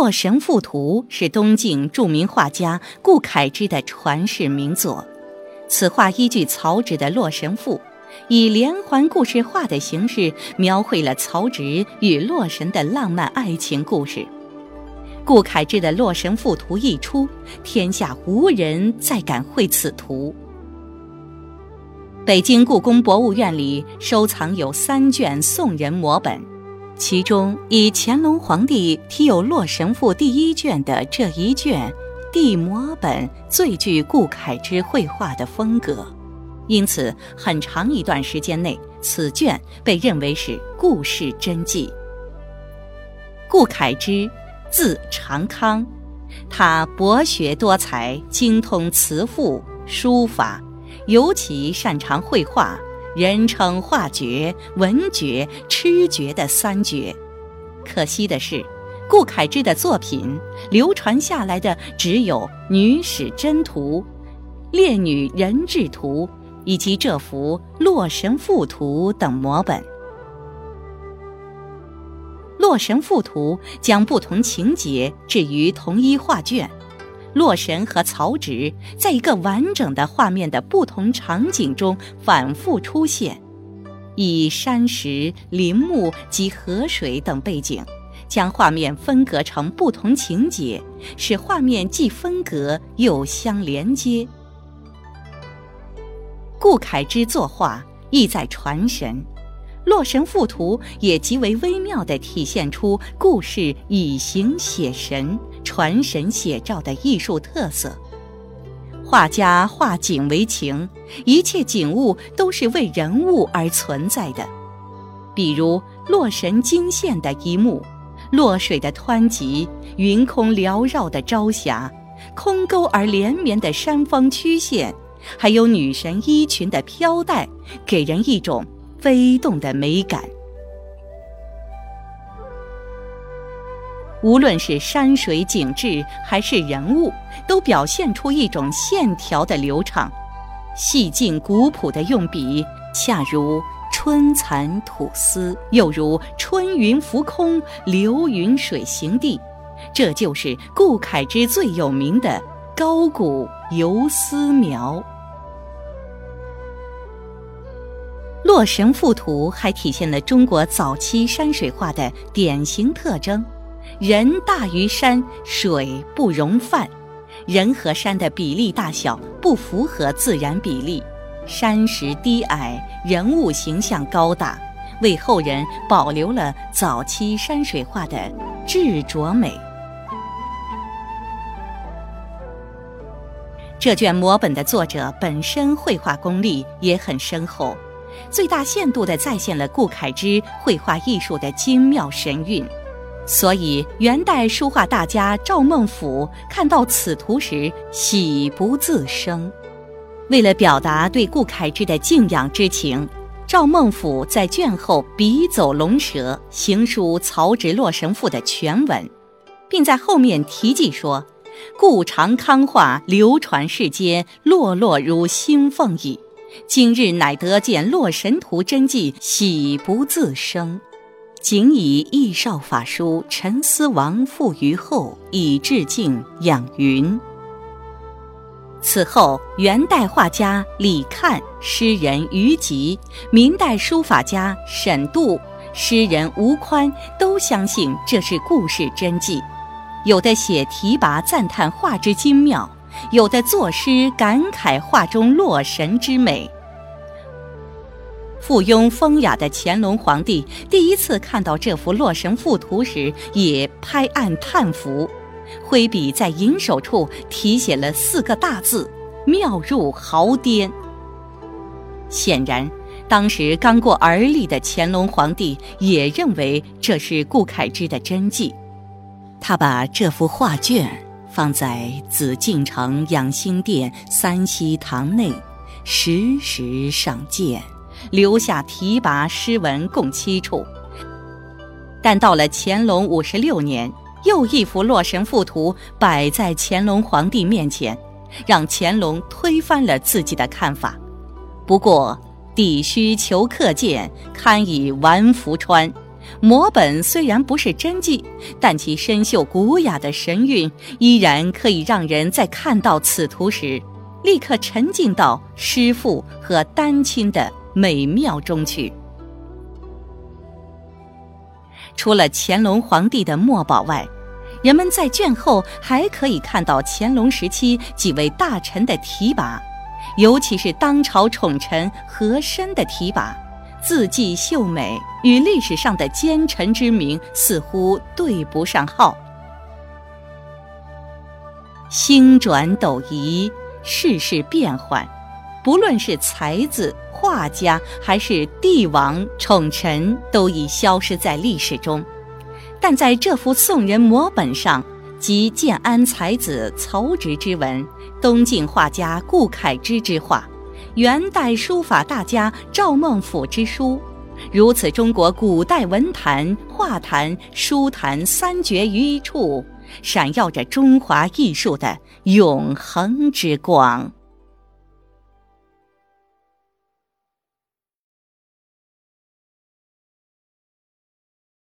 洛神赋图》是东晋著名画家顾恺之的传世名作。此画依据曹植的《洛神赋》，以连环故事画的形式描绘了曹植与洛神的浪漫爱情故事。顾恺之的《洛神赋图》一出，天下无人再敢绘此图。北京故宫博物院里收藏有三卷宋人摹本。其中以乾隆皇帝题有《洛神赋》第一卷的这一卷地摹本最具顾恺之绘画的风格，因此很长一段时间内，此卷被认为是顾氏真迹。顾恺之，字长康，他博学多才，精通辞赋、书法，尤其擅长绘画。人称画绝、文绝、痴绝的三绝。可惜的是，顾恺之的作品流传下来的只有《女史箴图》《烈女人质图》以及这幅《洛神赋图》等摹本。《洛神赋图》将不同情节置于同一画卷。洛神和曹植在一个完整的画面的不同场景中反复出现，以山石、林木及河水等背景，将画面分隔成不同情节，使画面既分隔又相连接。顾恺之作画意在传神。《洛神赋图》也极为微妙地体现出故事以形写神、传神写照的艺术特色。画家画景为情，一切景物都是为人物而存在的。比如洛神惊现的一幕，洛水的湍急，云空缭绕的朝霞，空沟而连绵的山峰曲线，还有女神衣裙的飘带，给人一种。飞动的美感，无论是山水景致还是人物，都表现出一种线条的流畅，细劲古朴的用笔，恰如春蚕吐丝，又如春云浮空，流云水行地。这就是顾恺之最有名的高古游丝描。《洛神赋图》还体现了中国早期山水画的典型特征：人大于山，水不容泛。人和山的比例大小不符合自然比例，山石低矮，人物形象高大，为后人保留了早期山水画的质拙美。这卷摹本的作者本身绘画功力也很深厚。最大限度地再现了顾恺之绘画艺术的精妙神韵，所以元代书画大家赵孟俯看到此图时喜不自胜。为了表达对顾恺之的敬仰之情，赵孟俯在卷后笔走龙蛇，行书曹植《洛神赋》的全文，并在后面题记说：“顾长康画流传世间，落落如星凤矣。”今日乃得见《洛神图》真迹，喜不自胜。仅以义少法书陈思王赋于后，以致敬养云。此后，元代画家李看、诗人于吉、明代书法家沈度、诗人吴宽都相信这是故事真迹，有的写题跋赞叹画之精妙。有的作诗感慨画中洛神之美。附庸风雅的乾隆皇帝第一次看到这幅《洛神赋图》时，也拍案叹服，挥笔在引首处题写了四个大字：“妙入毫巅。”显然，当时刚过而立的乾隆皇帝也认为这是顾恺之的真迹，他把这幅画卷。放在紫禁城养心殿三希堂内，时时赏鉴，留下题跋诗文共七处。但到了乾隆五十六年，又一幅《洛神赋图》摆在乾隆皇帝面前，让乾隆推翻了自己的看法。不过，地须求客见，堪以完服穿。摹本虽然不是真迹，但其深秀古雅的神韵，依然可以让人在看到此图时，立刻沉浸到诗赋和丹青的美妙中去。除了乾隆皇帝的墨宝外，人们在卷后还可以看到乾隆时期几位大臣的题跋，尤其是当朝宠臣和珅的题跋。字迹秀美，与历史上的奸臣之名似乎对不上号。星转斗移，世事变幻，不论是才子、画家，还是帝王、宠臣，都已消失在历史中。但在这幅宋人摹本上，即建安才子曹植之文，东晋画家顾恺之之画。元代书法大家赵孟俯之书，如此中国古代文坛、画坛、书坛三绝于一处，闪耀着中华艺术的永恒之光。